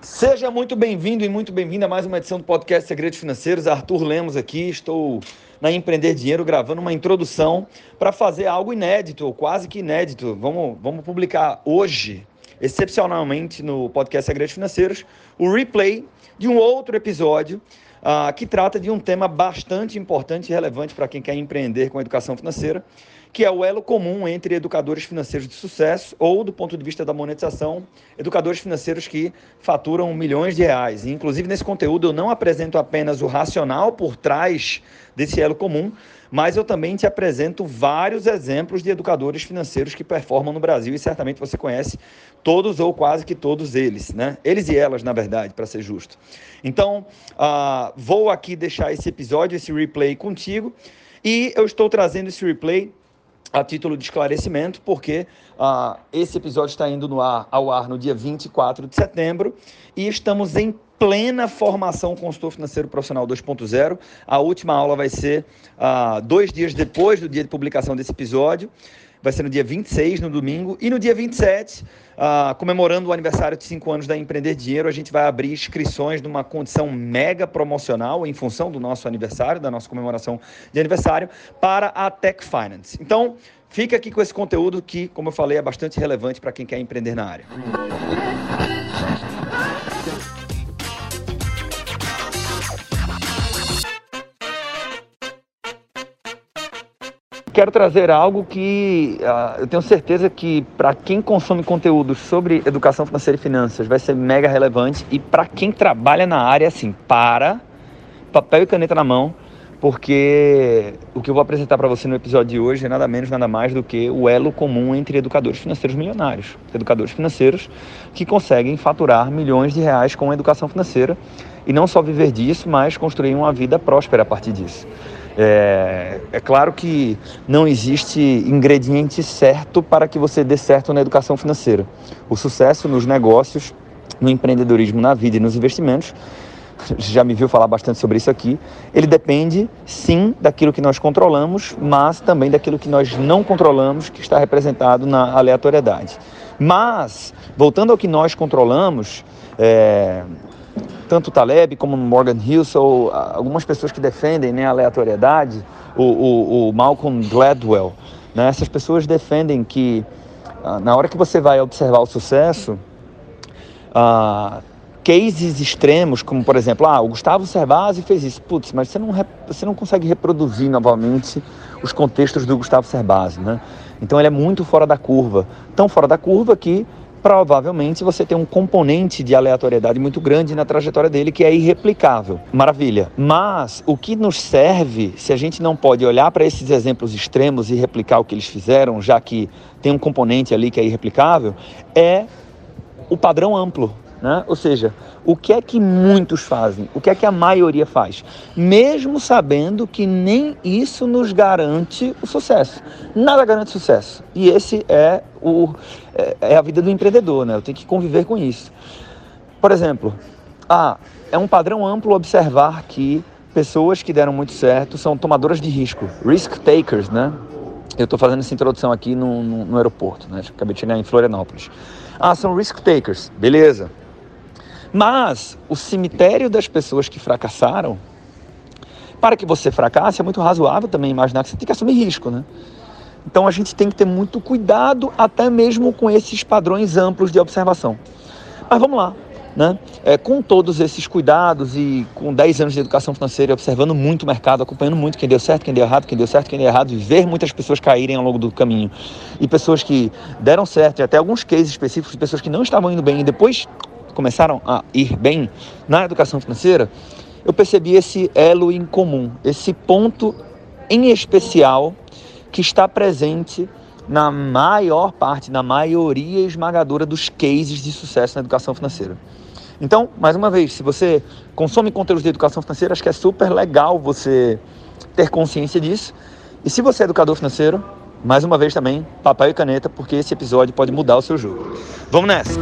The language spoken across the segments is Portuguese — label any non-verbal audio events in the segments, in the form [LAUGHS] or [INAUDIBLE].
Seja muito bem-vindo e muito bem-vinda a mais uma edição do podcast Segredos Financeiros. Arthur Lemos aqui, estou na Empreender Dinheiro gravando uma introdução para fazer algo inédito, ou quase que inédito. Vamos, vamos publicar hoje, excepcionalmente no podcast Segredos Financeiros, o replay de um outro episódio uh, que trata de um tema bastante importante e relevante para quem quer empreender com educação financeira que é o elo comum entre educadores financeiros de sucesso ou, do ponto de vista da monetização, educadores financeiros que faturam milhões de reais. E, inclusive, nesse conteúdo eu não apresento apenas o racional por trás desse elo comum, mas eu também te apresento vários exemplos de educadores financeiros que performam no Brasil e certamente você conhece todos ou quase que todos eles, né? Eles e elas, na verdade, para ser justo. Então, uh, vou aqui deixar esse episódio, esse replay contigo. E eu estou trazendo esse replay a título de esclarecimento, porque uh, esse episódio está indo no ar, ao ar no dia 24 de setembro e estamos em plena formação consultor financeiro profissional 2.0. A última aula vai ser uh, dois dias depois do dia de publicação desse episódio vai ser no dia 26, no domingo, e no dia 27, uh, ah, comemorando o aniversário de 5 anos da Empreender Dinheiro, a gente vai abrir inscrições numa condição mega promocional, em função do nosso aniversário, da nossa comemoração de aniversário, para a Tech Finance. Então, fica aqui com esse conteúdo que, como eu falei, é bastante relevante para quem quer empreender na área. Quero trazer algo que uh, eu tenho certeza que para quem consome conteúdo sobre educação financeira e finanças vai ser mega relevante e para quem trabalha na área, assim, para papel e caneta na mão, porque o que eu vou apresentar para você no episódio de hoje é nada menos, nada mais do que o elo comum entre educadores financeiros milionários, educadores financeiros que conseguem faturar milhões de reais com a educação financeira e não só viver disso, mas construir uma vida próspera a partir disso. É, é, claro que não existe ingrediente certo para que você dê certo na educação financeira. O sucesso nos negócios, no empreendedorismo, na vida e nos investimentos, já me viu falar bastante sobre isso aqui, ele depende sim daquilo que nós controlamos, mas também daquilo que nós não controlamos, que está representado na aleatoriedade. Mas, voltando ao que nós controlamos, é, tanto Taleb como Morgan Housel, algumas pessoas que defendem né, a aleatoriedade, o, o, o Malcolm Gladwell, né, essas pessoas defendem que ah, na hora que você vai observar o sucesso, uh, cases extremos, como por exemplo, ah, o Gustavo Cerbasi fez isso, putz, mas você não, você não consegue reproduzir novamente os contextos do Gustavo Cerbasi, né? Então ele é muito fora da curva, tão fora da curva que provavelmente você tem um componente de aleatoriedade muito grande na trajetória dele que é irreplicável. Maravilha. Mas o que nos serve, se a gente não pode olhar para esses exemplos extremos e replicar o que eles fizeram, já que tem um componente ali que é irreplicável, é o padrão amplo. Né? Ou seja, o que é que muitos fazem? O que é que a maioria faz? Mesmo sabendo que nem isso nos garante o sucesso. Nada garante sucesso. E esse é, o, é, é a vida do empreendedor, né? Eu tenho que conviver com isso. Por exemplo, ah, é um padrão amplo observar que pessoas que deram muito certo são tomadoras de risco, risk takers, né? Eu estou fazendo essa introdução aqui no, no, no aeroporto, né? Acabei de chegar em Florianópolis. Ah, são risk takers, beleza. Mas o cemitério das pessoas que fracassaram, para que você fracasse, é muito razoável também imaginar que você tem que assumir risco, né? Então a gente tem que ter muito cuidado até mesmo com esses padrões amplos de observação. Mas vamos lá, né? É, com todos esses cuidados e com 10 anos de educação financeira, observando muito o mercado, acompanhando muito quem deu certo, quem deu errado, quem deu certo, quem deu errado, e ver muitas pessoas caírem ao longo do caminho e pessoas que deram certo, e até alguns cases específicos de pessoas que não estavam indo bem e depois começaram a ir bem na educação financeira, eu percebi esse elo em comum, esse ponto em especial que está presente na maior parte, na maioria esmagadora dos cases de sucesso na educação financeira. Então, mais uma vez, se você consome conteúdos de educação financeira, acho que é super legal você ter consciência disso. E se você é educador financeiro, mais uma vez também, papel e caneta, porque esse episódio pode mudar o seu jogo. Vamos nessa!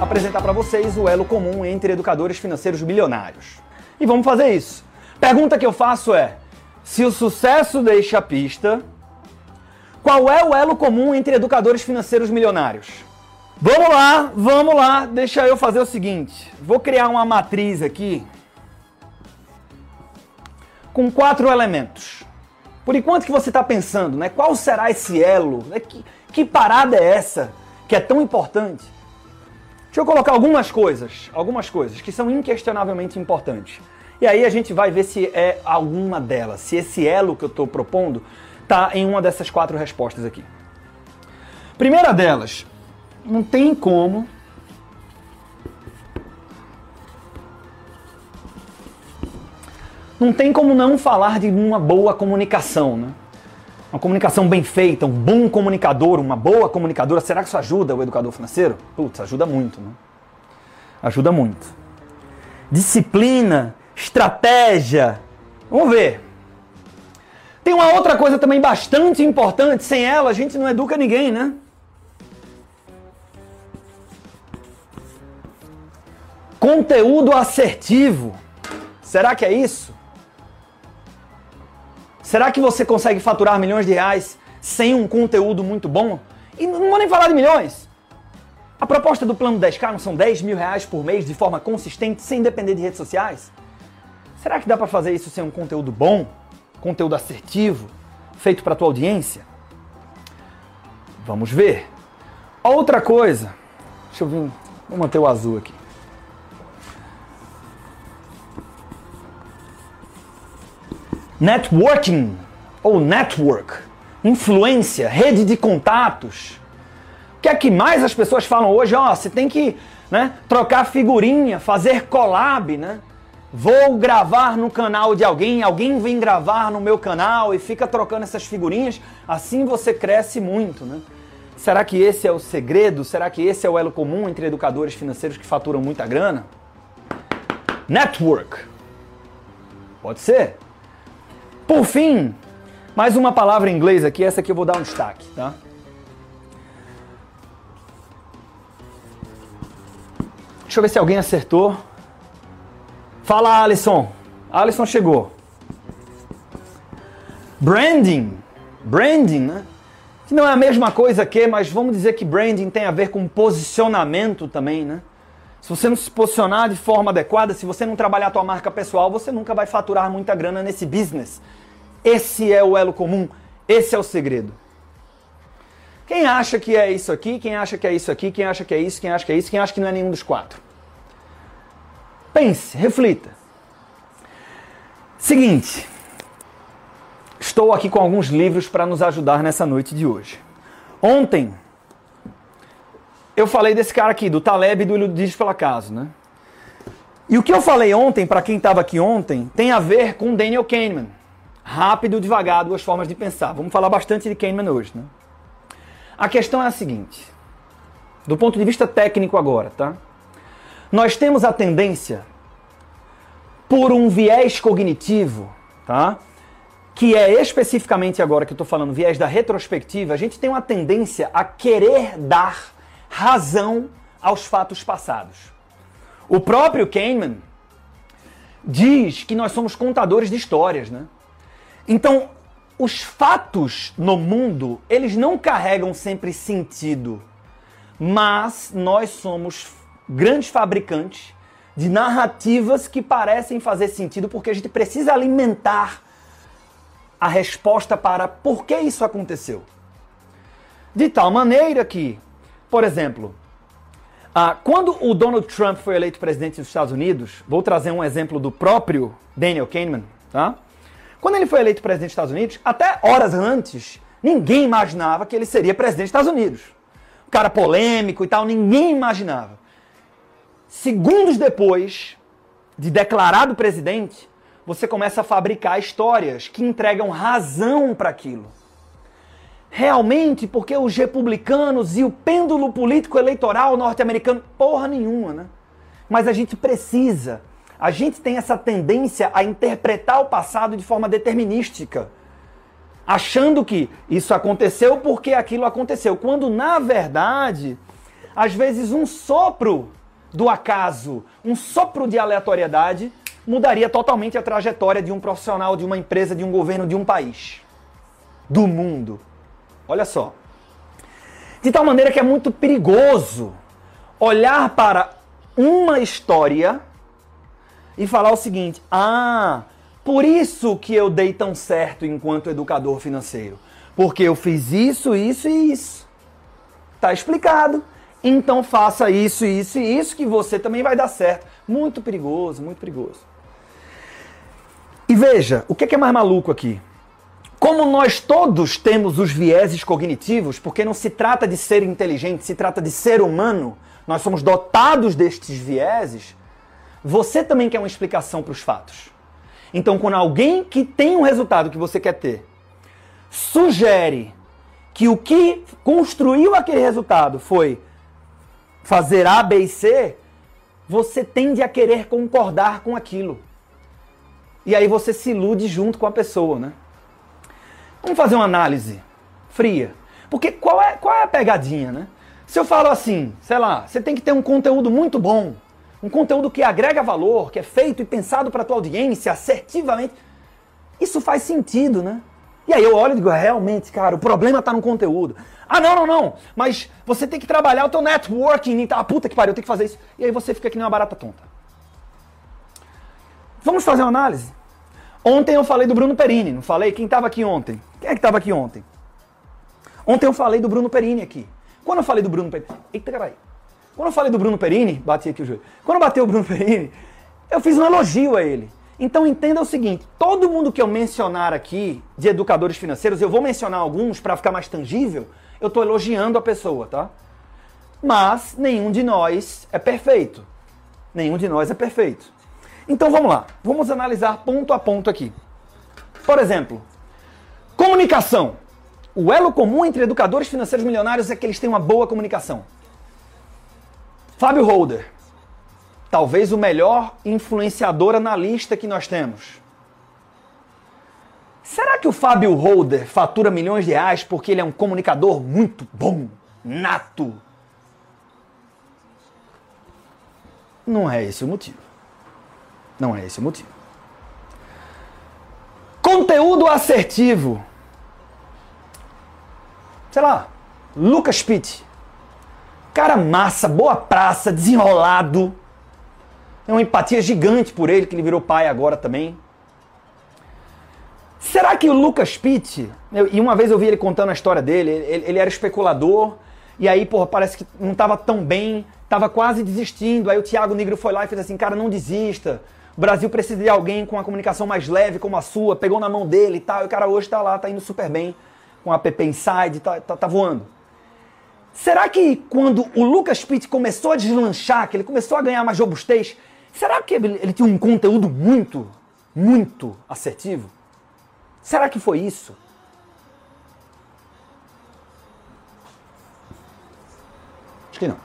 Apresentar para vocês o elo comum entre educadores financeiros bilionários. E vamos fazer isso. Pergunta que eu faço é: se o sucesso deixa a pista, qual é o elo comum entre educadores financeiros milionários? Vamos lá, vamos lá, deixa eu fazer o seguinte. Vou criar uma matriz aqui com quatro elementos. Por enquanto que você está pensando, né? Qual será esse elo? Né, que, que parada é essa que é tão importante? Deixa eu colocar algumas coisas, algumas coisas que são inquestionavelmente importantes. E aí a gente vai ver se é alguma delas, se esse elo que eu estou propondo está em uma dessas quatro respostas aqui. Primeira delas, não tem como não tem como não falar de uma boa comunicação, né? Uma comunicação bem feita, um bom comunicador, uma boa comunicadora. Será que isso ajuda o educador financeiro? Putz, ajuda muito, né? Ajuda muito. Disciplina, estratégia. Vamos ver. Tem uma outra coisa também bastante importante. Sem ela, a gente não educa ninguém, né? Conteúdo assertivo. Será que é isso? Será que você consegue faturar milhões de reais sem um conteúdo muito bom? E não vou nem falar de milhões. A proposta do plano 10K não são 10 mil reais por mês de forma consistente, sem depender de redes sociais? Será que dá para fazer isso sem um conteúdo bom, conteúdo assertivo, feito para tua audiência? Vamos ver. Outra coisa, deixa eu vir, vou manter o azul aqui. Networking ou network, influência, rede de contatos. O que é que mais as pessoas falam hoje? Ó, oh, você tem que né, trocar figurinha, fazer collab, né? Vou gravar no canal de alguém, alguém vem gravar no meu canal e fica trocando essas figurinhas, assim você cresce muito, né? Será que esse é o segredo? Será que esse é o elo comum entre educadores financeiros que faturam muita grana? Network. Pode ser. Por fim, mais uma palavra em inglês aqui, essa aqui eu vou dar um destaque, tá? Deixa eu ver se alguém acertou. Fala, Alisson. Alisson chegou. Branding. Branding, né? Que não é a mesma coisa que, mas vamos dizer que branding tem a ver com posicionamento também, né? Se você não se posicionar de forma adequada, se você não trabalhar a tua marca pessoal, você nunca vai faturar muita grana nesse business. Esse é o elo comum, esse é o segredo. Quem acha que é isso aqui, quem acha que é isso aqui, quem acha que é isso, quem acha que é isso, quem acha que não é nenhum dos quatro? Pense, reflita. Seguinte, estou aqui com alguns livros para nos ajudar nessa noite de hoje. Ontem eu falei desse cara aqui, do Taleb e do Iludidos pelo Acaso, né? E o que eu falei ontem, para quem estava aqui ontem, tem a ver com Daniel Kahneman. Rápido, devagar, duas formas de pensar. Vamos falar bastante de Kahneman hoje, né? A questão é a seguinte, do ponto de vista técnico agora, tá? Nós temos a tendência, por um viés cognitivo, tá? Que é especificamente agora que eu estou falando, viés da retrospectiva, a gente tem uma tendência a querer dar razão aos fatos passados. O próprio Kahneman diz que nós somos contadores de histórias, né? Então, os fatos no mundo, eles não carregam sempre sentido, mas nós somos grandes fabricantes de narrativas que parecem fazer sentido porque a gente precisa alimentar a resposta para por que isso aconteceu. De tal maneira que, por exemplo, ah, quando o Donald Trump foi eleito presidente dos Estados Unidos, vou trazer um exemplo do próprio Daniel Kahneman, tá? Quando ele foi eleito presidente dos Estados Unidos, até horas antes, ninguém imaginava que ele seria presidente dos Estados Unidos. Um cara polêmico e tal, ninguém imaginava. Segundos depois de declarado presidente, você começa a fabricar histórias que entregam razão para aquilo. Realmente, porque os republicanos e o pêndulo político eleitoral norte-americano, porra nenhuma, né? Mas a gente precisa a gente tem essa tendência a interpretar o passado de forma determinística, achando que isso aconteceu porque aquilo aconteceu, quando na verdade Às vezes, um sopro do acaso, um sopro de aleatoriedade, mudaria totalmente a trajetória de um profissional, de uma empresa, de um governo, de um país, do mundo. Olha só. De tal maneira que é muito perigoso olhar para uma história e falar o seguinte: ah, por isso que eu dei tão certo enquanto educador financeiro. Porque eu fiz isso, isso e isso. Tá explicado. Então faça isso, isso e isso que você também vai dar certo. Muito perigoso, muito perigoso. E veja, o que é mais maluco aqui? Como nós todos temos os vieses cognitivos, porque não se trata de ser inteligente, se trata de ser humano, nós somos dotados destes vieses, você também quer uma explicação para os fatos. Então, quando alguém que tem um resultado que você quer ter sugere que o que construiu aquele resultado foi fazer A, B e C, você tende a querer concordar com aquilo. E aí você se ilude junto com a pessoa, né? Vamos fazer uma análise fria. Porque qual é, qual é a pegadinha, né? Se eu falo assim, sei lá, você tem que ter um conteúdo muito bom, um conteúdo que agrega valor, que é feito e pensado para a tua audiência assertivamente, isso faz sentido, né? E aí eu olho e digo, realmente, cara, o problema está no conteúdo. Ah, não, não, não, mas você tem que trabalhar o teu networking, tá? Ah, puta que pariu, eu tenho que fazer isso. E aí você fica que nem uma barata tonta. Vamos fazer uma análise? Ontem eu falei do Bruno Perini, não falei? Quem estava aqui ontem? Quem é que estava aqui ontem? Ontem eu falei do Bruno Perini aqui. Quando eu falei do Bruno Perini... Eita, caralho. Quando eu falei do Bruno Perini, bati aqui o joelho. Quando eu bateu o Bruno [LAUGHS] Perini, eu fiz um elogio a ele. Então entenda o seguinte: todo mundo que eu mencionar aqui de educadores financeiros, eu vou mencionar alguns para ficar mais tangível, eu estou elogiando a pessoa, tá? Mas nenhum de nós é perfeito. Nenhum de nós é perfeito. Então vamos lá, vamos analisar ponto a ponto aqui. Por exemplo, comunicação. O elo comum entre educadores financeiros milionários é que eles têm uma boa comunicação. Fábio Holder, talvez o melhor influenciador analista que nós temos. Será que o Fábio Holder fatura milhões de reais porque ele é um comunicador muito bom, nato? Não é esse o motivo. Não é esse o motivo. Conteúdo assertivo. Sei lá, Lucas Pitt. Cara massa, boa praça, desenrolado. Tem uma empatia gigante por ele, que ele virou pai agora também. Será que o Lucas Pitt, eu, e uma vez eu vi ele contando a história dele, ele, ele era especulador, e aí, porra, parece que não estava tão bem, estava quase desistindo. Aí o Thiago Negro foi lá e fez assim: cara, não desista. O Brasil precisa de alguém com uma comunicação mais leve como a sua, pegou na mão dele e tal. E o cara hoje está lá, está indo super bem, com a app Inside, tá, tá, tá voando. Será que quando o Lucas Pitt começou a deslanchar, que ele começou a ganhar mais robustez, será que ele, ele tinha um conteúdo muito, muito assertivo? Será que foi isso? Acho que não.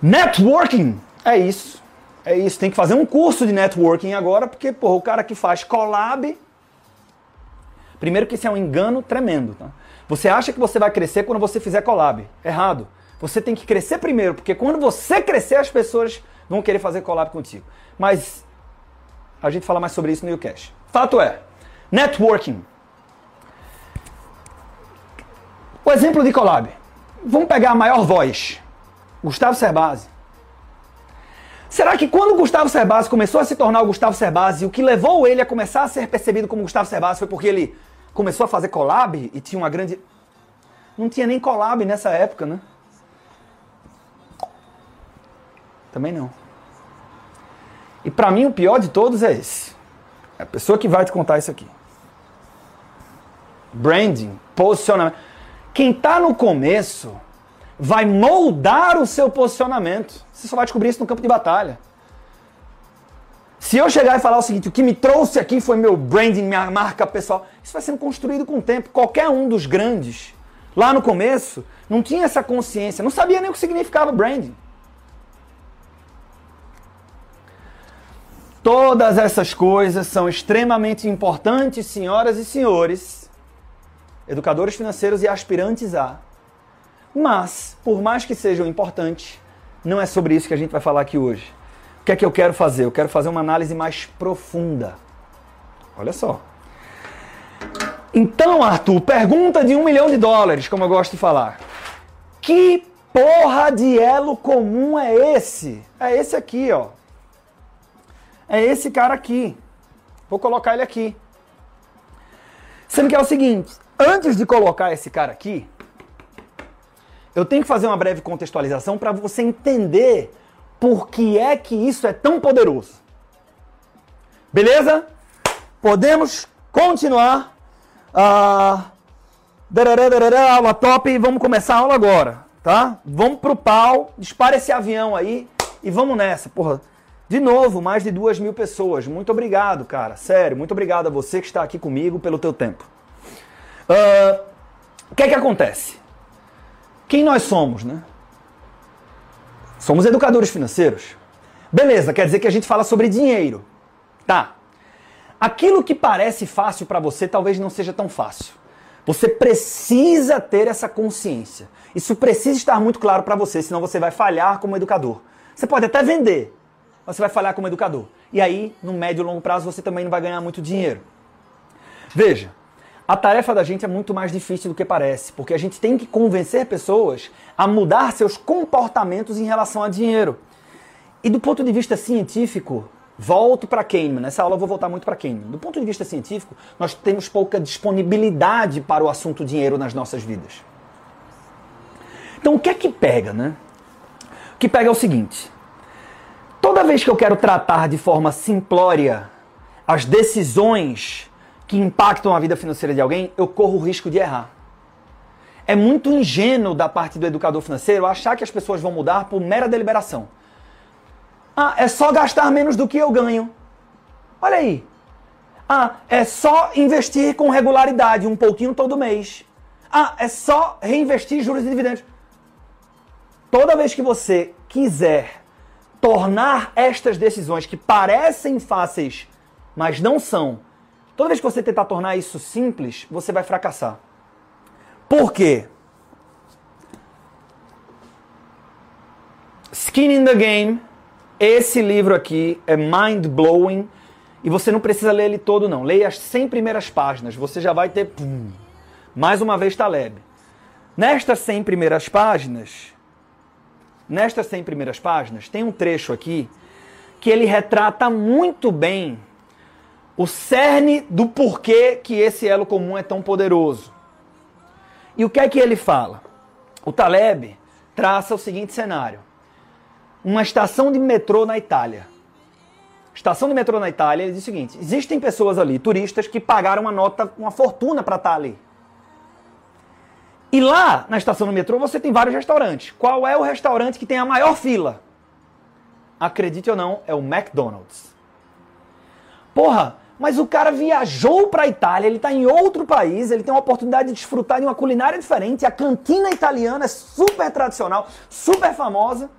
Networking é isso. É isso. Tem que fazer um curso de networking agora, porque porra, o cara que faz collab. Primeiro que isso é um engano tremendo. Tá? Você acha que você vai crescer quando você fizer collab. Errado. Você tem que crescer primeiro, porque quando você crescer, as pessoas vão querer fazer collab contigo. Mas a gente fala mais sobre isso no YouCash. Fato é, networking. O exemplo de collab. Vamos pegar a maior voz, Gustavo Cerbasi. Será que quando Gustavo Cerbasi começou a se tornar o Gustavo Cerbasi, o que levou ele a começar a ser percebido como Gustavo Cerbasi foi porque ele começou a fazer collab e tinha uma grande. Não tinha nem collab nessa época, né? Também não. E para mim o pior de todos é esse. É a pessoa que vai te contar isso aqui. Branding, posicionamento. Quem está no começo vai moldar o seu posicionamento. Você só vai descobrir isso no campo de batalha. Se eu chegar e falar o seguinte, o que me trouxe aqui foi meu branding, minha marca pessoal, isso vai sendo construído com o tempo. Qualquer um dos grandes, lá no começo, não tinha essa consciência, não sabia nem o que significava branding. Todas essas coisas são extremamente importantes, senhoras e senhores, educadores financeiros e aspirantes a, Mas, por mais que sejam importantes, não é sobre isso que a gente vai falar aqui hoje. O que é que eu quero fazer? Eu quero fazer uma análise mais profunda. Olha só. Então, Arthur, pergunta de um milhão de dólares, como eu gosto de falar. Que porra de elo comum é esse? É esse aqui, ó. É esse cara aqui. Vou colocar ele aqui. Sendo que é o seguinte, antes de colocar esse cara aqui, eu tenho que fazer uma breve contextualização para você entender por que é que isso é tão poderoso. Beleza? Podemos continuar. Ah, aula top, vamos começar a aula agora, tá? Vamos pro pau, dispara esse avião aí e vamos nessa, porra. De novo, mais de duas mil pessoas. Muito obrigado, cara. Sério, muito obrigado a você que está aqui comigo pelo teu tempo. Uh, o que é que acontece? Quem nós somos, né? Somos educadores financeiros. Beleza, quer dizer que a gente fala sobre dinheiro. Tá. Aquilo que parece fácil para você talvez não seja tão fácil. Você precisa ter essa consciência. Isso precisa estar muito claro para você, senão você vai falhar como educador. Você pode até vender, você vai falhar como educador. E aí, no médio e longo prazo, você também não vai ganhar muito dinheiro. Veja, a tarefa da gente é muito mais difícil do que parece, porque a gente tem que convencer pessoas a mudar seus comportamentos em relação a dinheiro. E do ponto de vista científico, volto para Kahneman. Nessa aula eu vou voltar muito para Kahneman. Do ponto de vista científico, nós temos pouca disponibilidade para o assunto dinheiro nas nossas vidas. Então o que é que pega, né? O que pega é o seguinte: Toda vez que eu quero tratar de forma simplória as decisões que impactam a vida financeira de alguém, eu corro o risco de errar. É muito ingênuo da parte do educador financeiro achar que as pessoas vão mudar por mera deliberação. Ah, é só gastar menos do que eu ganho. Olha aí. Ah, é só investir com regularidade, um pouquinho todo mês. Ah, é só reinvestir juros e dividendos. Toda vez que você quiser tornar estas decisões que parecem fáceis, mas não são, toda vez que você tentar tornar isso simples, você vai fracassar. Por quê? Skin in the Game, esse livro aqui é mind blowing e você não precisa ler ele todo não. Leia as 100 primeiras páginas, você já vai ter pum, mais uma vez Taleb. Nestas 100 primeiras páginas, nestas 100 primeiras páginas, tem um trecho aqui que ele retrata muito bem o cerne do porquê que esse elo comum é tão poderoso. E o que é que ele fala? O Taleb traça o seguinte cenário: uma estação de metrô na Itália. Estação de metrô na Itália, ele diz o seguinte: existem pessoas ali, turistas, que pagaram uma nota, uma fortuna para estar ali. E lá na estação do metrô você tem vários restaurantes. Qual é o restaurante que tem a maior fila? Acredite ou não, é o McDonald's. Porra, mas o cara viajou para a Itália, ele está em outro país, ele tem uma oportunidade de desfrutar de uma culinária diferente. A cantina italiana é super tradicional, super famosa.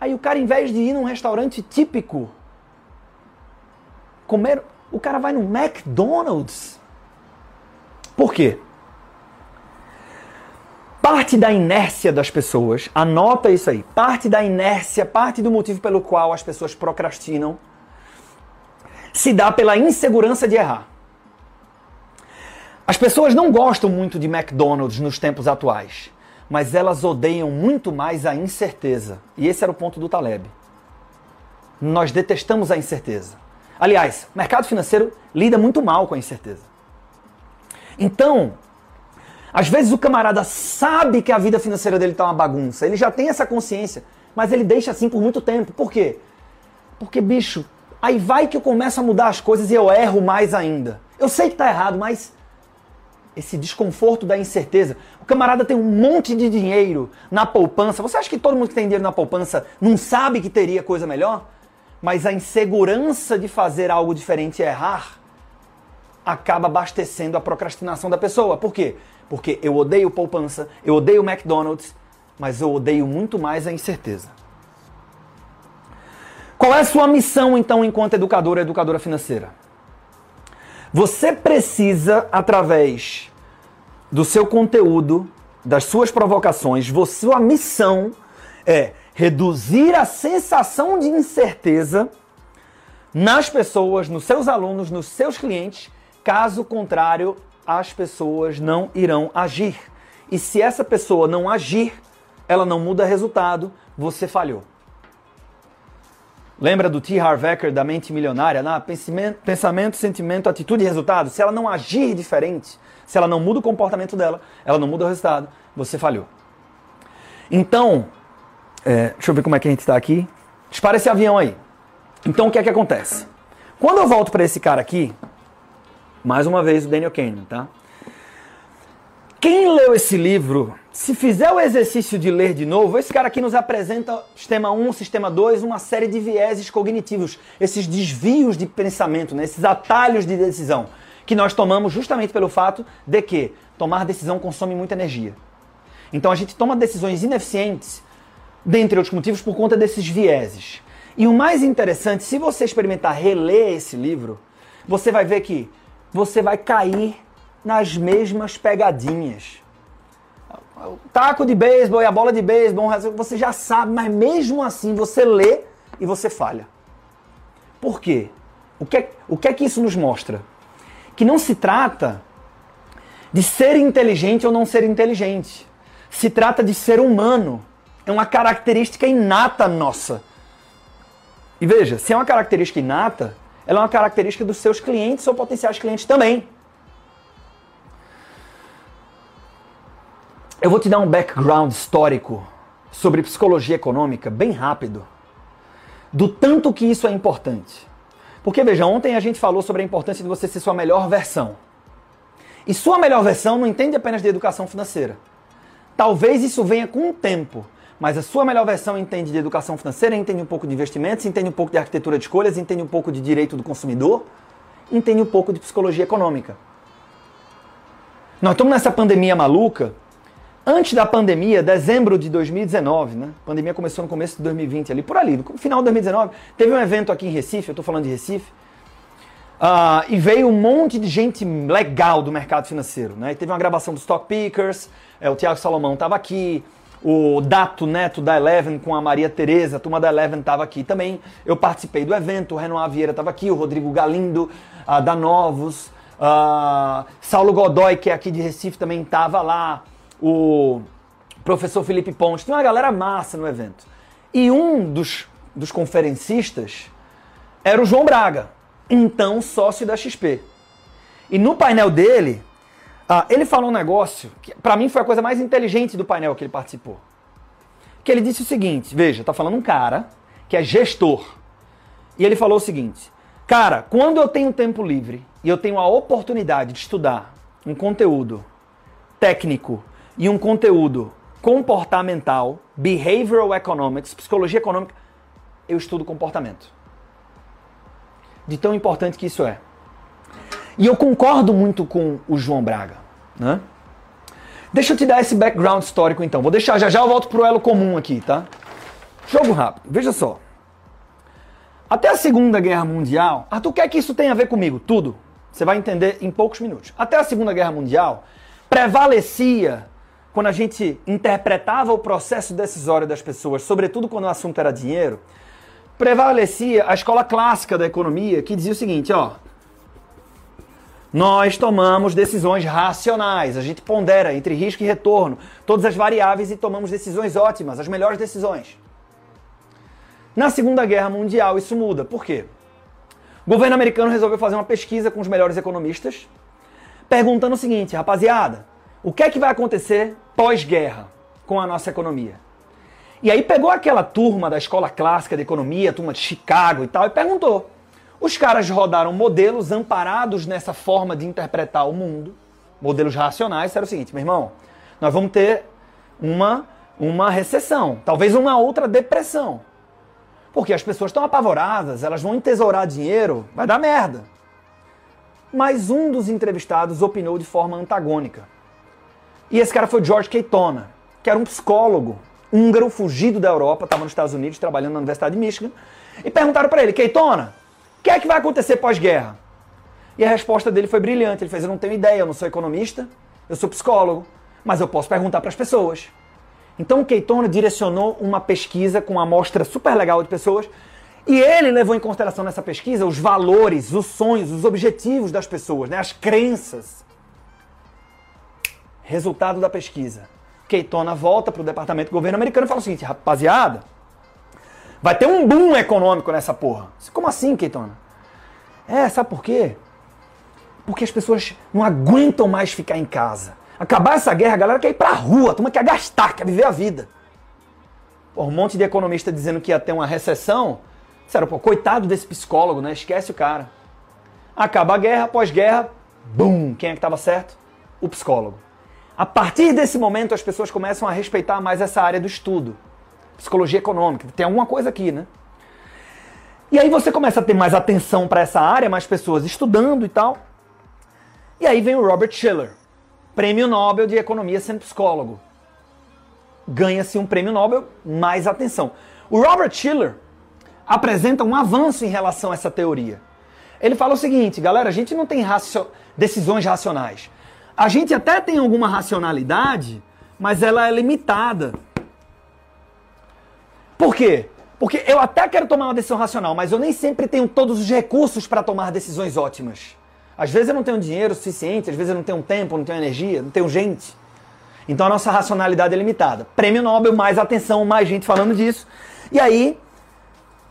Aí o cara, em vez de ir num restaurante típico, comer, o cara vai no McDonald's. Por quê? parte da inércia das pessoas, anota isso aí, parte da inércia, parte do motivo pelo qual as pessoas procrastinam, se dá pela insegurança de errar. As pessoas não gostam muito de McDonald's nos tempos atuais, mas elas odeiam muito mais a incerteza. E esse era o ponto do Taleb. Nós detestamos a incerteza. Aliás, o mercado financeiro lida muito mal com a incerteza. Então, às vezes o camarada sabe que a vida financeira dele tá uma bagunça, ele já tem essa consciência, mas ele deixa assim por muito tempo. Por quê? Porque, bicho, aí vai que eu começo a mudar as coisas e eu erro mais ainda. Eu sei que tá errado, mas esse desconforto da incerteza. O camarada tem um monte de dinheiro na poupança. Você acha que todo mundo que tem dinheiro na poupança não sabe que teria coisa melhor? Mas a insegurança de fazer algo diferente e errar acaba abastecendo a procrastinação da pessoa. Por quê? Porque eu odeio poupança, eu odeio McDonald's, mas eu odeio muito mais a incerteza. Qual é a sua missão então enquanto educadora, educadora financeira? Você precisa, através do seu conteúdo, das suas provocações, sua missão é reduzir a sensação de incerteza nas pessoas, nos seus alunos, nos seus clientes. Caso contrário, as pessoas não irão agir. E se essa pessoa não agir, ela não muda resultado, você falhou. Lembra do T. Harv Eker da mente milionária? Pensamento, pensamento, sentimento, atitude e resultado. Se ela não agir diferente, se ela não muda o comportamento dela, ela não muda o resultado, você falhou. Então, é, deixa eu ver como é que a gente está aqui. Dispara esse avião aí. Então, o que é que acontece? Quando eu volto para esse cara aqui, mais uma vez o Daniel Kahneman, tá? Quem leu esse livro, se fizer o exercício de ler de novo, esse cara aqui nos apresenta sistema 1, sistema 2, uma série de vieses cognitivos, esses desvios de pensamento, né? esses atalhos de decisão, que nós tomamos justamente pelo fato de que tomar decisão consome muita energia. Então a gente toma decisões ineficientes, dentre outros motivos, por conta desses vieses. E o mais interessante, se você experimentar reler esse livro, você vai ver que você vai cair nas mesmas pegadinhas. O taco de beisebol e a bola de beisebol, você já sabe, mas mesmo assim você lê e você falha. Por quê? O que, é, o que é que isso nos mostra? Que não se trata de ser inteligente ou não ser inteligente. Se trata de ser humano. É uma característica inata nossa. E veja, se é uma característica inata, ela é uma característica dos seus clientes ou potenciais clientes também. Eu vou te dar um background histórico sobre psicologia econômica bem rápido, do tanto que isso é importante. Porque veja, ontem a gente falou sobre a importância de você ser sua melhor versão. E sua melhor versão não entende apenas de educação financeira. Talvez isso venha com o tempo, mas a sua melhor versão entende de educação financeira, entende um pouco de investimentos, entende um pouco de arquitetura de escolhas, entende um pouco de direito do consumidor, entende um pouco de psicologia econômica. Nós estamos nessa pandemia maluca Antes da pandemia, dezembro de 2019, né? A pandemia começou no começo de 2020, ali por ali, no final de 2019, teve um evento aqui em Recife, eu estou falando de Recife, uh, e veio um monte de gente legal do mercado financeiro, né? E teve uma gravação dos Stock Pickers, é, o Tiago Salomão estava aqui, o Dato Neto da Eleven com a Maria Tereza, a turma da Eleven estava aqui também. Eu participei do evento, o Renoir Vieira estava aqui, o Rodrigo Galindo uh, da Novos, uh, Saulo Godoy, que é aqui de Recife, também estava lá o professor Felipe Ponte, tem uma galera massa no evento. E um dos, dos conferencistas era o João Braga, então sócio da XP. E no painel dele, ah, ele falou um negócio que para mim foi a coisa mais inteligente do painel que ele participou. Que ele disse o seguinte: veja, tá falando um cara que é gestor. E ele falou o seguinte: Cara, quando eu tenho tempo livre e eu tenho a oportunidade de estudar um conteúdo técnico e um conteúdo comportamental, behavioral economics, psicologia econômica, eu estudo comportamento. De tão importante que isso é. E eu concordo muito com o João Braga, né? Deixa eu te dar esse background histórico então. Vou deixar já já eu volto pro elo comum aqui, tá? Jogo rápido. Veja só. Até a Segunda Guerra Mundial, Arthur, o que é que isso tem a ver comigo? Tudo. Você vai entender em poucos minutos. Até a Segunda Guerra Mundial, prevalecia quando a gente interpretava o processo decisório das pessoas, sobretudo quando o assunto era dinheiro, prevalecia a escola clássica da economia que dizia o seguinte, ó, nós tomamos decisões racionais, a gente pondera entre risco e retorno, todas as variáveis e tomamos decisões ótimas, as melhores decisões. Na Segunda Guerra Mundial isso muda. Por quê? O governo americano resolveu fazer uma pesquisa com os melhores economistas, perguntando o seguinte, rapaziada, o que é que vai acontecer pós-guerra com a nossa economia? E aí pegou aquela turma da escola clássica de economia, turma de Chicago e tal, e perguntou. Os caras rodaram modelos amparados nessa forma de interpretar o mundo, modelos racionais, era o seguinte, meu irmão, nós vamos ter uma, uma recessão, talvez uma outra depressão. Porque as pessoas estão apavoradas, elas vão entesourar dinheiro, vai dar merda. Mas um dos entrevistados opinou de forma antagônica. E esse cara foi George Keitona, que era um psicólogo húngaro fugido da Europa, estava nos Estados Unidos trabalhando na Universidade de Michigan. E perguntaram para ele, Keitona, o que é que vai acontecer pós-guerra? E a resposta dele foi brilhante. Ele fez: Eu não tenho ideia, eu não sou economista, eu sou psicólogo. mas eu posso perguntar para as pessoas. Então o Keitona direcionou uma pesquisa com uma amostra super legal de pessoas e ele levou em consideração nessa pesquisa os valores, os sonhos, os objetivos das pessoas, né? as crenças. Resultado da pesquisa. Keitona volta para o departamento do governo americano e fala o seguinte, rapaziada, vai ter um boom econômico nessa porra. Como assim, Keitona? É, sabe por quê? Porque as pessoas não aguentam mais ficar em casa. Acabar essa guerra, a galera quer ir pra rua, a turma quer gastar, quer viver a vida. Um monte de economista dizendo que ia ter uma recessão. Sério, pô, coitado desse psicólogo, né? Esquece o cara. Acaba a guerra, pós-guerra, bum! Quem é que estava certo? O psicólogo. A partir desse momento, as pessoas começam a respeitar mais essa área do estudo. Psicologia econômica. Tem alguma coisa aqui, né? E aí você começa a ter mais atenção para essa área, mais pessoas estudando e tal. E aí vem o Robert Schiller, prêmio Nobel de Economia sendo psicólogo. Ganha-se um prêmio Nobel, mais atenção. O Robert Schiller apresenta um avanço em relação a essa teoria. Ele fala o seguinte, galera, a gente não tem racio... decisões racionais. A gente até tem alguma racionalidade, mas ela é limitada. Por quê? Porque eu até quero tomar uma decisão racional, mas eu nem sempre tenho todos os recursos para tomar decisões ótimas. Às vezes eu não tenho dinheiro suficiente, às vezes eu não tenho tempo, não tenho energia, não tenho gente. Então a nossa racionalidade é limitada. Prêmio Nobel, mais atenção, mais gente falando disso. E aí,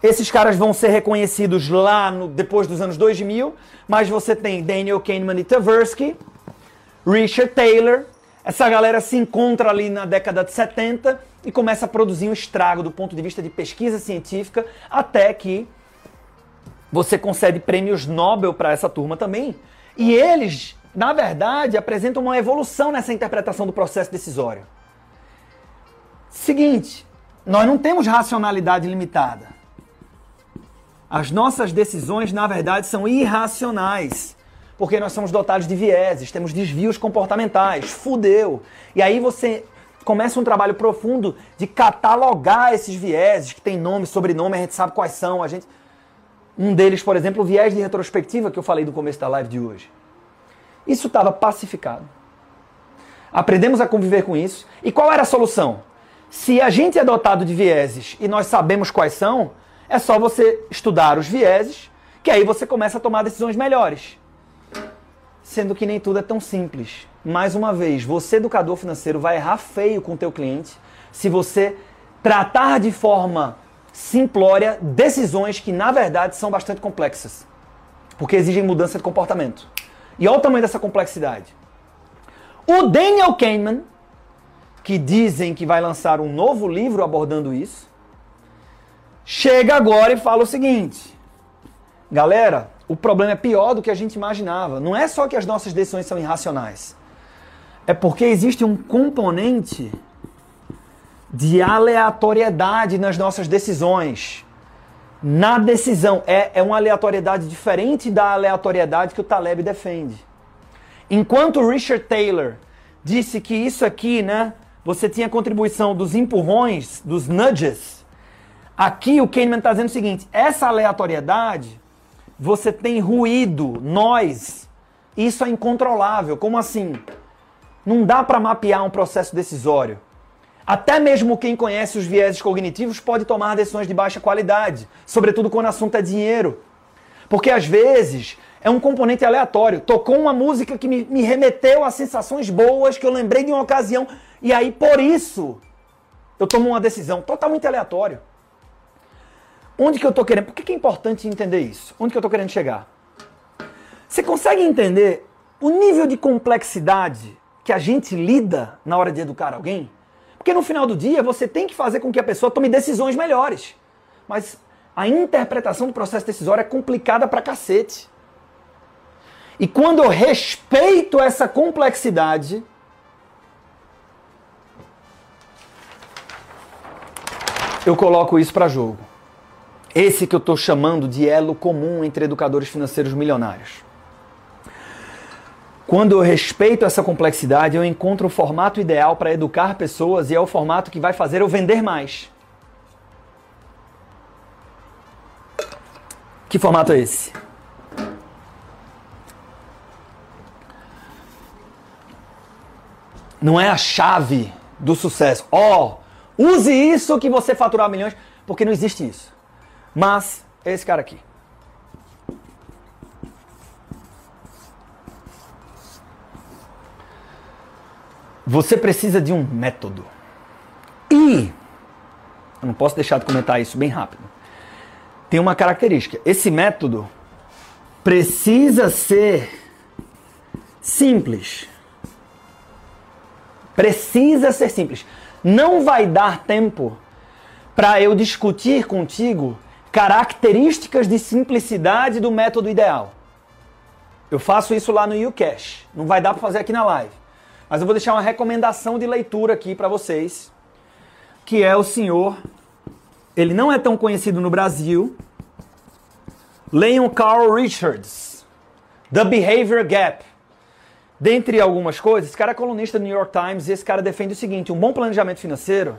esses caras vão ser reconhecidos lá no, depois dos anos 2000, mas você tem Daniel Kahneman e Tversky, Richard Taylor, essa galera se encontra ali na década de 70 e começa a produzir um estrago do ponto de vista de pesquisa científica, até que você concede prêmios Nobel para essa turma também. E eles, na verdade, apresentam uma evolução nessa interpretação do processo decisório. Seguinte, nós não temos racionalidade limitada. As nossas decisões, na verdade, são irracionais. Porque nós somos dotados de vieses, temos desvios comportamentais. Fudeu. E aí você começa um trabalho profundo de catalogar esses vieses, que tem nome, sobrenome, a gente sabe quais são, a gente. Um deles, por exemplo, o viés de retrospectiva que eu falei no começo da live de hoje. Isso estava pacificado. Aprendemos a conviver com isso. E qual era a solução? Se a gente é dotado de vieses e nós sabemos quais são, é só você estudar os vieses, que aí você começa a tomar decisões melhores. Sendo que nem tudo é tão simples. Mais uma vez, você educador financeiro vai errar feio com o teu cliente se você tratar de forma simplória decisões que na verdade são bastante complexas, porque exigem mudança de comportamento. E olha o tamanho dessa complexidade. O Daniel Kahneman, que dizem que vai lançar um novo livro abordando isso, chega agora e fala o seguinte: galera, o problema é pior do que a gente imaginava. Não é só que as nossas decisões são irracionais, é porque existe um componente de aleatoriedade nas nossas decisões. Na decisão, é, é uma aleatoriedade diferente da aleatoriedade que o Taleb defende. Enquanto Richard Taylor disse que isso aqui, né, você tinha contribuição dos empurrões, dos nudges, aqui o Kahneman está dizendo o seguinte: essa aleatoriedade, você tem ruído, nós, isso é incontrolável. Como assim? Não dá para mapear um processo decisório. Até mesmo quem conhece os vieses cognitivos pode tomar decisões de baixa qualidade, sobretudo quando o assunto é dinheiro. Porque às vezes é um componente aleatório. Tocou uma música que me, me remeteu a sensações boas que eu lembrei de uma ocasião, e aí por isso eu tomo uma decisão totalmente aleatória. Onde que eu estou querendo? Por que, que é importante entender isso? Onde que eu estou querendo chegar? Você consegue entender o nível de complexidade que a gente lida na hora de educar alguém? Porque no final do dia você tem que fazer com que a pessoa tome decisões melhores. Mas a interpretação do processo decisório é complicada pra cacete. E quando eu respeito essa complexidade, eu coloco isso para jogo. Esse que eu estou chamando de elo comum entre educadores financeiros milionários. Quando eu respeito essa complexidade, eu encontro o formato ideal para educar pessoas e é o formato que vai fazer eu vender mais. Que formato é esse? não é a chave do sucesso. Ó, oh, use isso que você faturar milhões, porque não existe isso. Mas esse cara aqui. Você precisa de um método. E eu não posso deixar de comentar isso bem rápido. Tem uma característica. Esse método precisa ser simples. Precisa ser simples. Não vai dar tempo para eu discutir contigo características de simplicidade do método ideal. Eu faço isso lá no YouCash. Não vai dar para fazer aqui na live. Mas eu vou deixar uma recomendação de leitura aqui para vocês, que é o senhor, ele não é tão conhecido no Brasil, Leiam Carl Richards, The Behavior Gap. Dentre algumas coisas, esse cara é colunista do New York Times e esse cara defende o seguinte: um bom planejamento financeiro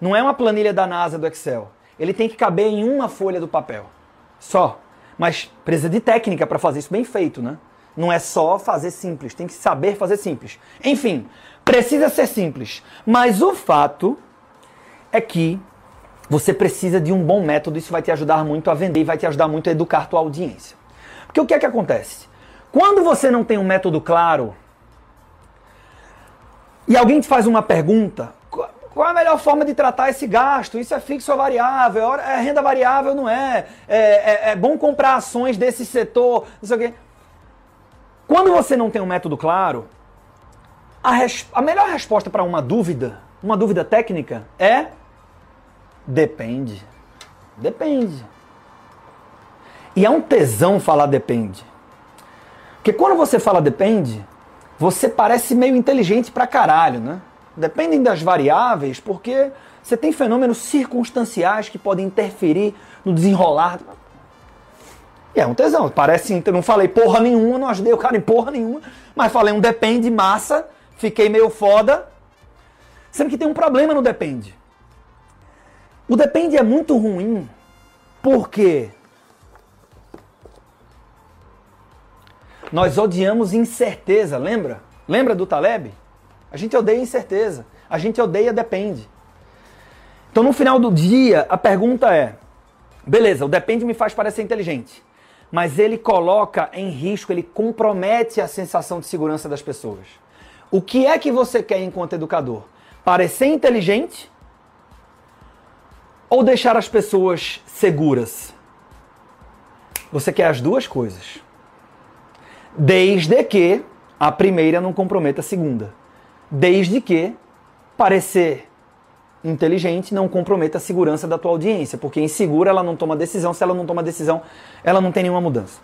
não é uma planilha da NASA do Excel. Ele tem que caber em uma folha do papel. Só. Mas precisa de técnica para fazer isso bem feito, né? Não é só fazer simples, tem que saber fazer simples. Enfim, precisa ser simples. Mas o fato é que você precisa de um bom método, isso vai te ajudar muito a vender e vai te ajudar muito a educar tua audiência. Porque o que é que acontece? Quando você não tem um método claro e alguém te faz uma pergunta, qual a melhor forma de tratar esse gasto? Isso é fixo ou variável? É renda variável, não é? É, é, é bom comprar ações desse setor, não sei o quê. Quando você não tem um método claro, a, res... a melhor resposta para uma dúvida, uma dúvida técnica, é depende. Depende. E é um tesão falar depende. Porque quando você fala depende, você parece meio inteligente pra caralho, né? Dependem das variáveis, porque você tem fenômenos circunstanciais que podem interferir no desenrolar e é um tesão. Parece, não falei porra nenhuma, não ajudei o cara em porra nenhuma, mas falei um depende massa, fiquei meio foda. Sendo que tem um problema no depende. O depende é muito ruim porque nós odiamos incerteza, lembra? Lembra do Taleb? A gente odeia incerteza, a gente odeia depende. Então no final do dia, a pergunta é: beleza, o depende me faz parecer inteligente mas ele coloca em risco, ele compromete a sensação de segurança das pessoas. O que é que você quer enquanto educador? Parecer inteligente ou deixar as pessoas seguras? Você quer as duas coisas. Desde que a primeira não comprometa a segunda. Desde que parecer inteligente não comprometa a segurança da tua audiência, porque insegura ela não toma decisão, se ela não toma decisão, ela não tem nenhuma mudança.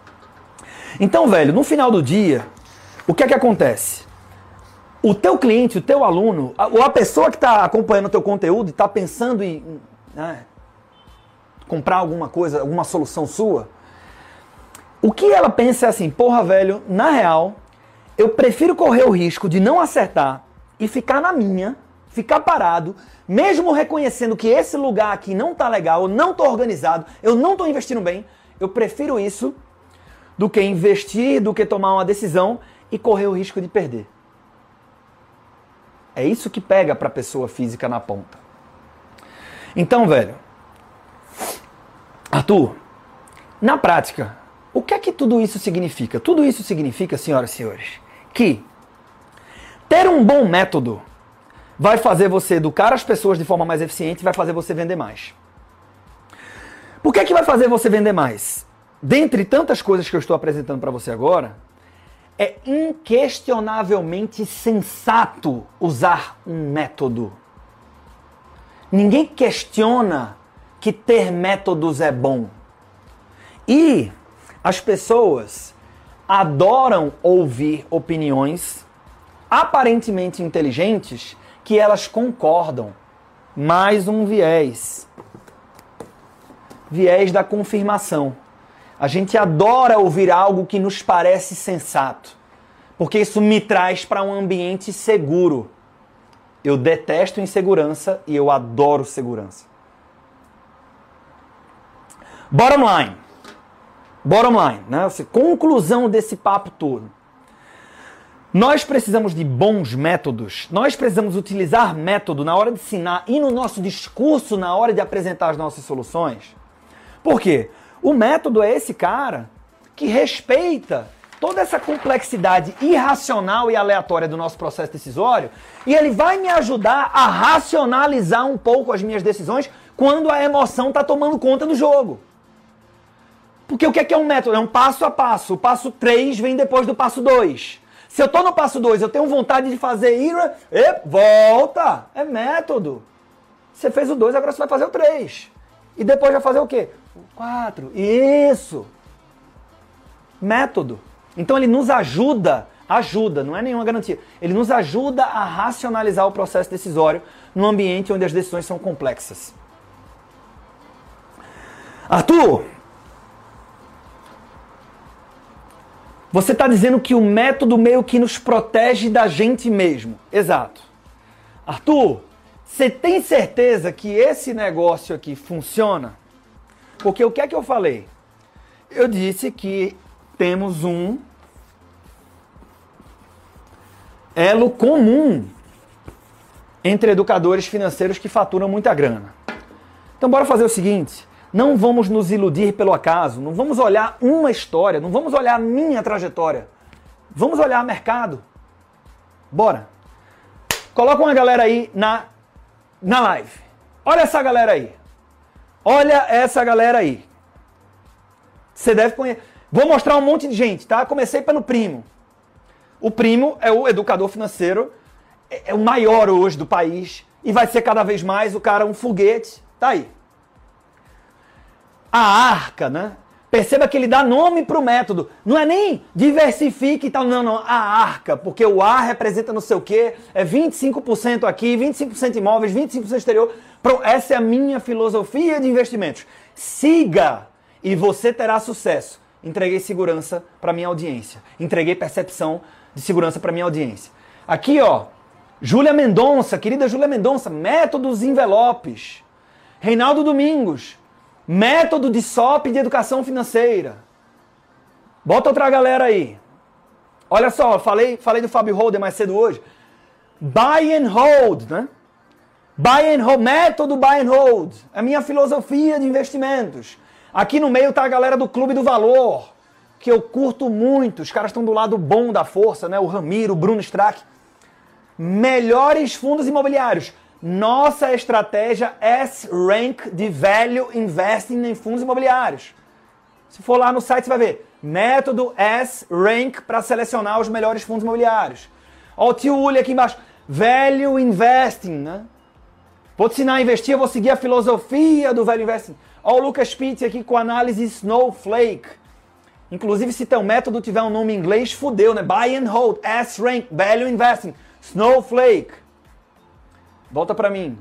Então, velho, no final do dia, o que é que acontece? O teu cliente, o teu aluno, ou a pessoa que está acompanhando o teu conteúdo e está pensando em né, comprar alguma coisa, alguma solução sua, o que ela pensa é assim, porra, velho, na real, eu prefiro correr o risco de não acertar e ficar na minha, ficar parado, mesmo reconhecendo que esse lugar aqui não tá legal, eu não tô organizado, eu não tô investindo bem, eu prefiro isso do que investir, do que tomar uma decisão e correr o risco de perder. É isso que pega para pessoa física na ponta. Então, velho, Arthur, na prática, o que é que tudo isso significa? Tudo isso significa, senhoras e senhores, que ter um bom método vai fazer você educar as pessoas de forma mais eficiente, vai fazer você vender mais. Por que, que vai fazer você vender mais? Dentre tantas coisas que eu estou apresentando para você agora, é inquestionavelmente sensato usar um método. Ninguém questiona que ter métodos é bom. E as pessoas adoram ouvir opiniões aparentemente inteligentes que elas concordam. Mais um viés. Viés da confirmação. A gente adora ouvir algo que nos parece sensato, porque isso me traz para um ambiente seguro. Eu detesto insegurança e eu adoro segurança. Bottom line. Bottom line, né? Conclusão desse papo todo. Nós precisamos de bons métodos. Nós precisamos utilizar método na hora de ensinar e no nosso discurso na hora de apresentar as nossas soluções. Por quê? O método é esse cara que respeita toda essa complexidade irracional e aleatória do nosso processo decisório e ele vai me ajudar a racionalizar um pouco as minhas decisões quando a emoção está tomando conta do jogo. Porque o que é, um método? É um passo a passo. O passo 3 vem depois do passo 2. Se eu estou no passo 2, eu tenho vontade de fazer ira, e volta! É método. Você fez o 2, agora você vai fazer o 3. E depois vai fazer o quê? O 4. Isso! Método. Então ele nos ajuda, ajuda, não é nenhuma garantia. Ele nos ajuda a racionalizar o processo decisório num ambiente onde as decisões são complexas. Arthur, Você está dizendo que o método meio que nos protege da gente mesmo. Exato. Arthur, você tem certeza que esse negócio aqui funciona? Porque o que é que eu falei? Eu disse que temos um elo comum entre educadores financeiros que faturam muita grana. Então bora fazer o seguinte, não vamos nos iludir pelo acaso, não vamos olhar uma história, não vamos olhar a minha trajetória. Vamos olhar mercado. Bora. Coloca uma galera aí na, na live. Olha essa galera aí. Olha essa galera aí. Você deve conhecer. Vou mostrar um monte de gente, tá? Comecei pelo primo. O primo é o educador financeiro, é, é o maior hoje do país e vai ser cada vez mais o cara um foguete. Tá aí a arca, né? Perceba que ele dá nome para o método. Não é nem diversifique e tal, não, não. A arca, porque o ar representa não sei o quê, é 25% aqui, 25% imóveis, 25% exterior. Essa é a minha filosofia de investimentos. Siga e você terá sucesso. Entreguei segurança para minha audiência. Entreguei percepção de segurança para minha audiência. Aqui, ó, Júlia Mendonça, querida Júlia Mendonça, métodos envelopes. Reinaldo Domingos, Método de SOP de educação financeira. Bota outra galera aí. Olha só, falei, falei do Fábio Holder mais cedo hoje. Buy and hold, né? Buy and hold, método buy and hold. É a minha filosofia de investimentos. Aqui no meio tá a galera do Clube do Valor, que eu curto muito. Os caras estão do lado bom da força, né? O Ramiro, o Bruno Strack. Melhores fundos imobiliários. Nossa estratégia S-Rank de Value Investing em fundos imobiliários. Se for lá no site, você vai ver método S-Rank para selecionar os melhores fundos imobiliários. Olha o tio Uli aqui embaixo. Value Investing, né? Vou te ensinar a investir, eu vou seguir a filosofia do Value Investing. Olha o Lucas Pitts aqui com análise Snowflake. Inclusive, se teu método tiver um nome em inglês, fudeu, né? Buy and Hold, S-Rank, Value Investing, Snowflake. Volta para mim.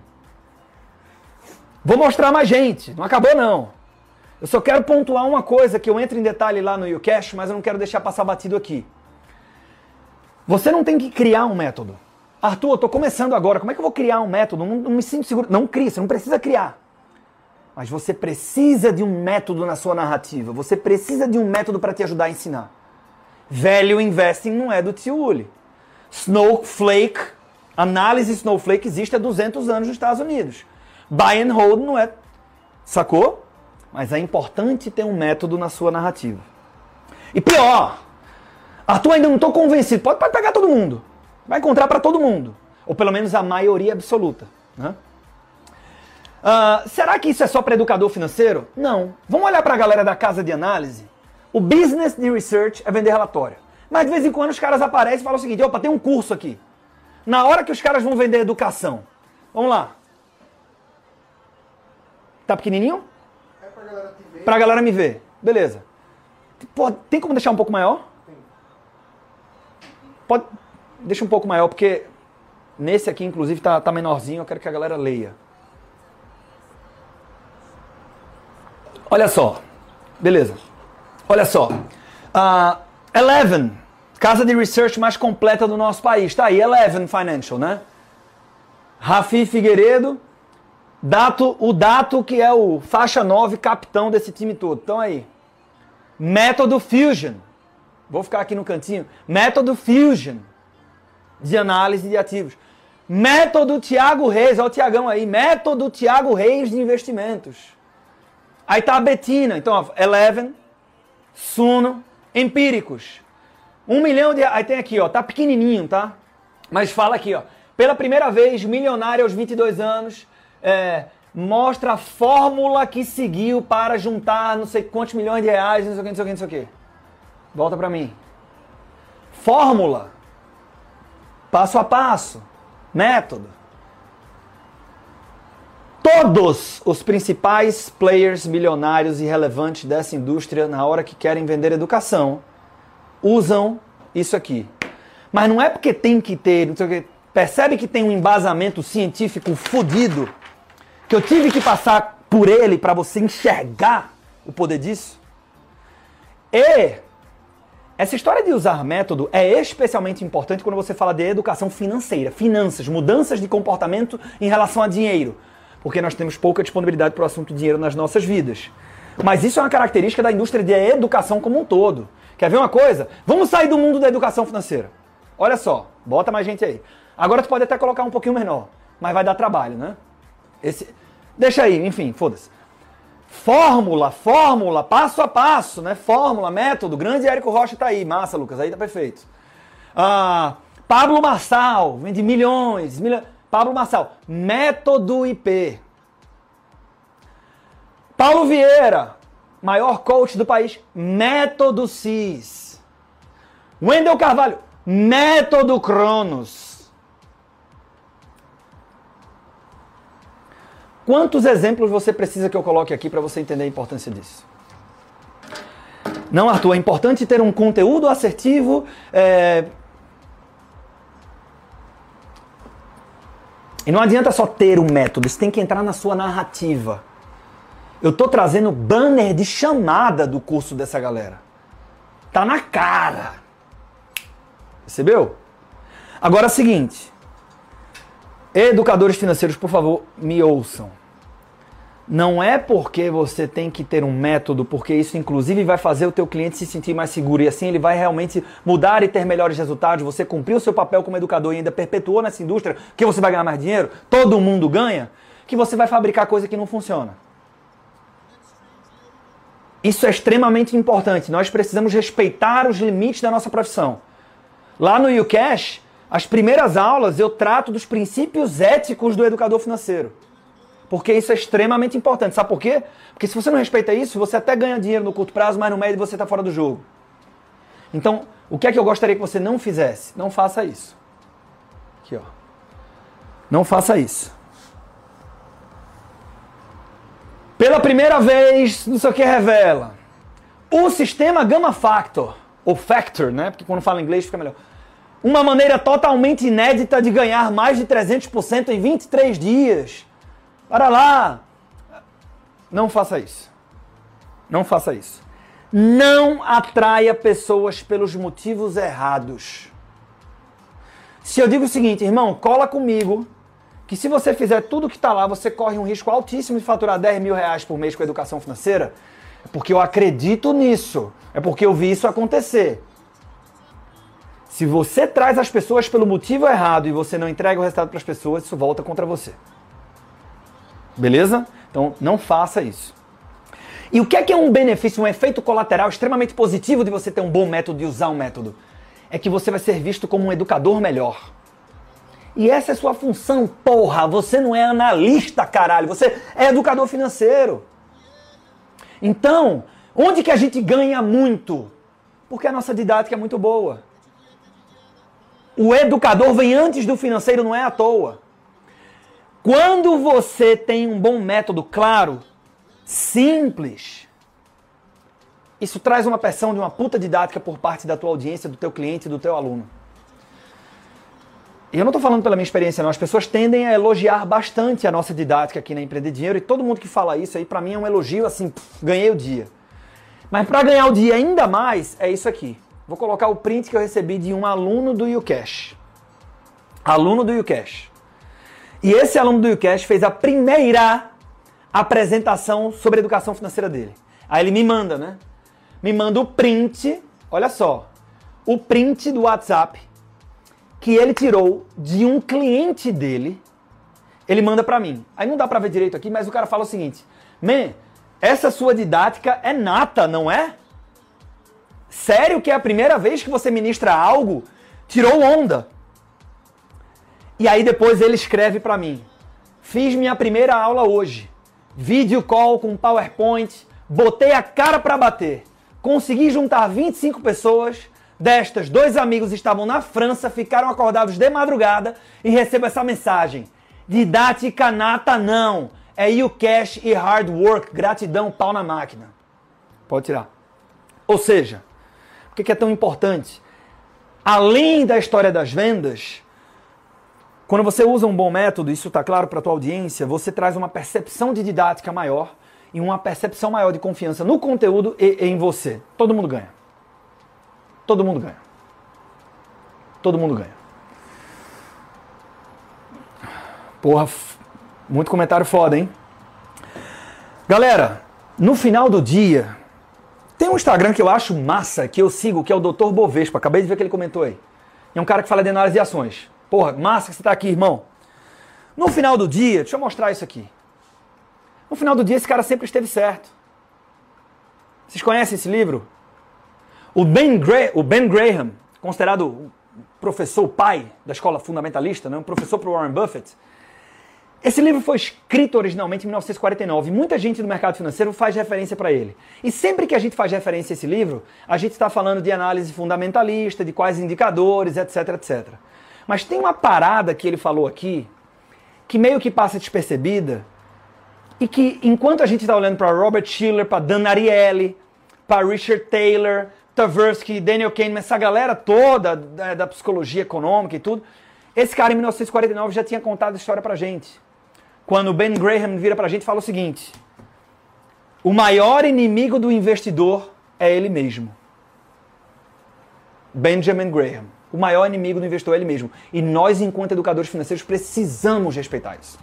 Vou mostrar mais gente. Não acabou não. Eu só quero pontuar uma coisa que eu entro em detalhe lá no YouCash, mas eu não quero deixar passar batido aqui. Você não tem que criar um método. Arthur, eu tô começando agora. Como é que eu vou criar um método? Não, não me sinto seguro. Não cria, você não precisa criar. Mas você precisa de um método na sua narrativa. Você precisa de um método para te ajudar a ensinar. Velho investing não é do tio Uli. Snowflake Análise Snowflake existe há 200 anos nos Estados Unidos. Buy and hold não é. Sacou? Mas é importante ter um método na sua narrativa. E pior, Arthur ainda não estou convencido. Pode, pegar todo mundo. Vai encontrar para todo mundo. Ou pelo menos a maioria absoluta. Né? Uh, será que isso é só para educador financeiro? Não. Vamos olhar para a galera da casa de análise. O business de research é vender relatório. Mas de vez em quando os caras aparecem e falam o seguinte: opa, tem um curso aqui. Na hora que os caras vão vender educação. Vamos lá. Tá pequenininho? É pra galera te ver. Pra galera me ver. Beleza. Pô, tem como deixar um pouco maior? Tem. Pode. Deixa um pouco maior, porque nesse aqui, inclusive, tá, tá menorzinho. Eu quero que a galera leia. Olha só. Beleza. Olha só. Uh, Eleven Casa de research mais completa do nosso país. Tá aí, Eleven Financial, né? Rafi Figueiredo, Dato, o Dato que é o faixa 9 capitão desse time todo. Então aí. Método Fusion. Vou ficar aqui no cantinho. Método Fusion. de análise de ativos. Método Tiago Reis, olha o Tiagão aí, método Tiago Reis de investimentos. Aí tá a Betina, então, ó, Eleven, Suno, empíricos. Um milhão de. Aí tem aqui, ó, tá pequenininho, tá? Mas fala aqui, ó. Pela primeira vez, milionário aos 22 anos, é, mostra a fórmula que seguiu para juntar não sei quantos milhões de reais, não sei o que, não sei o que, não sei o que. Volta para mim. Fórmula. Passo a passo. Método. Todos os principais players milionários e relevantes dessa indústria, na hora que querem vender educação, usam isso aqui. Mas não é porque tem que ter, não sei o que, percebe que tem um embasamento científico fodido, que eu tive que passar por ele para você enxergar o poder disso? E essa história de usar método é especialmente importante quando você fala de educação financeira, finanças, mudanças de comportamento em relação a dinheiro, porque nós temos pouca disponibilidade para o assunto dinheiro nas nossas vidas. Mas isso é uma característica da indústria de educação como um todo. Quer ver uma coisa? Vamos sair do mundo da educação financeira. Olha só, bota mais gente aí. Agora tu pode até colocar um pouquinho menor, mas vai dar trabalho, né? Esse... Deixa aí, enfim, foda-se. Fórmula, fórmula, passo a passo, né? Fórmula, método. Grande Érico Rocha tá aí. Massa, Lucas, aí tá perfeito. Ah, Pablo Marçal, vende milhões. milhões. Pablo Marçal, método IP. Paulo Vieira, maior coach do país, método CIS. Wendel Carvalho, método Cronos. Quantos exemplos você precisa que eu coloque aqui para você entender a importância disso? Não, Arthur, é importante ter um conteúdo assertivo. É... E não adianta só ter um método, isso tem que entrar na sua narrativa. Eu tô trazendo banner de chamada do curso dessa galera. Tá na cara. Percebeu? Agora é o seguinte. Educadores financeiros, por favor, me ouçam. Não é porque você tem que ter um método, porque isso inclusive vai fazer o teu cliente se sentir mais seguro e assim ele vai realmente mudar e ter melhores resultados. Você cumpriu o seu papel como educador e ainda perpetuou nessa indústria que você vai ganhar mais dinheiro, todo mundo ganha, que você vai fabricar coisa que não funciona. Isso é extremamente importante. Nós precisamos respeitar os limites da nossa profissão. Lá no UCash, as primeiras aulas eu trato dos princípios éticos do educador financeiro. Porque isso é extremamente importante. Sabe por quê? Porque se você não respeita isso, você até ganha dinheiro no curto prazo, mas no médio você está fora do jogo. Então, o que é que eu gostaria que você não fizesse? Não faça isso. Aqui, ó. Não faça isso. Pela primeira vez, não sei o que revela. O sistema Gamma Factor, ou Factor, né? Porque quando fala inglês fica melhor. Uma maneira totalmente inédita de ganhar mais de 300% em 23 dias. Para lá! Não faça isso. Não faça isso. Não atraia pessoas pelos motivos errados. Se eu digo o seguinte, irmão, cola comigo que se você fizer tudo que está lá, você corre um risco altíssimo de faturar 10 mil reais por mês com educação financeira, é porque eu acredito nisso. É porque eu vi isso acontecer. Se você traz as pessoas pelo motivo errado e você não entrega o resultado para as pessoas, isso volta contra você. Beleza? Então não faça isso. E o que é que é um benefício, um efeito colateral extremamente positivo de você ter um bom método e usar um método? É que você vai ser visto como um educador melhor. E essa é sua função, porra. Você não é analista, caralho. Você é educador financeiro. Então, onde que a gente ganha muito? Porque a nossa didática é muito boa. O educador vem antes do financeiro, não é à toa. Quando você tem um bom método claro, simples, isso traz uma pressão de uma puta didática por parte da tua audiência, do teu cliente, do teu aluno. E eu não estou falando pela minha experiência, não. As pessoas tendem a elogiar bastante a nossa didática aqui na Empreender Dinheiro e todo mundo que fala isso aí, para mim, é um elogio assim, pff, ganhei o dia. Mas para ganhar o dia ainda mais, é isso aqui. Vou colocar o print que eu recebi de um aluno do UCash. Aluno do UCash. E esse aluno do UCash fez a primeira apresentação sobre educação financeira dele. Aí ele me manda, né? Me manda o print, olha só, o print do WhatsApp que ele tirou de um cliente dele, ele manda para mim. Aí não dá para ver direito aqui, mas o cara fala o seguinte: "Man, essa sua didática é nata, não é? Sério que é a primeira vez que você ministra algo? Tirou onda." E aí depois ele escreve para mim: "Fiz minha primeira aula hoje. Vídeo call com PowerPoint, botei a cara para bater. Consegui juntar 25 pessoas. Destas, dois amigos estavam na França, ficaram acordados de madrugada e recebo essa mensagem. Didática nata não. É you cash e hard work. Gratidão, pau na máquina. Pode tirar. Ou seja, o que é tão importante? Além da história das vendas, quando você usa um bom método, isso está claro para a tua audiência, você traz uma percepção de didática maior e uma percepção maior de confiança no conteúdo e em você. Todo mundo ganha. Todo mundo ganha. Todo mundo ganha. Porra, muito comentário foda, hein? Galera, no final do dia, tem um Instagram que eu acho massa, que eu sigo, que é o Dr. Bovespa. Acabei de ver que ele comentou aí. É um cara que fala de análise de ações. Porra, massa que você tá aqui, irmão. No final do dia, deixa eu mostrar isso aqui. No final do dia, esse cara sempre esteve certo. Vocês conhecem esse livro? O Ben, Gra o ben Graham, considerado o professor pai da escola fundamentalista, né? um professor para Warren Buffett. Esse livro foi escrito originalmente em 1949. Muita gente do mercado financeiro faz referência para ele. E sempre que a gente faz referência a esse livro, a gente está falando de análise fundamentalista, de quais indicadores, etc, etc. Mas tem uma parada que ele falou aqui que meio que passa despercebida e que enquanto a gente está olhando para Robert Schiller, para Dan Ariely, para Richard Taylor, Tversky, Daniel Kahneman, essa galera toda da, da, psicologia econômica e tudo, esse cara em 1949 já tinha contado a história pra gente. Quando Ben Graham vira pra gente e fala o seguinte: o maior inimigo do investidor é ele mesmo. Benjamin Graham. O maior inimigo do investidor é ele mesmo. E nós, enquanto educadores financeiros, precisamos respeitar isso.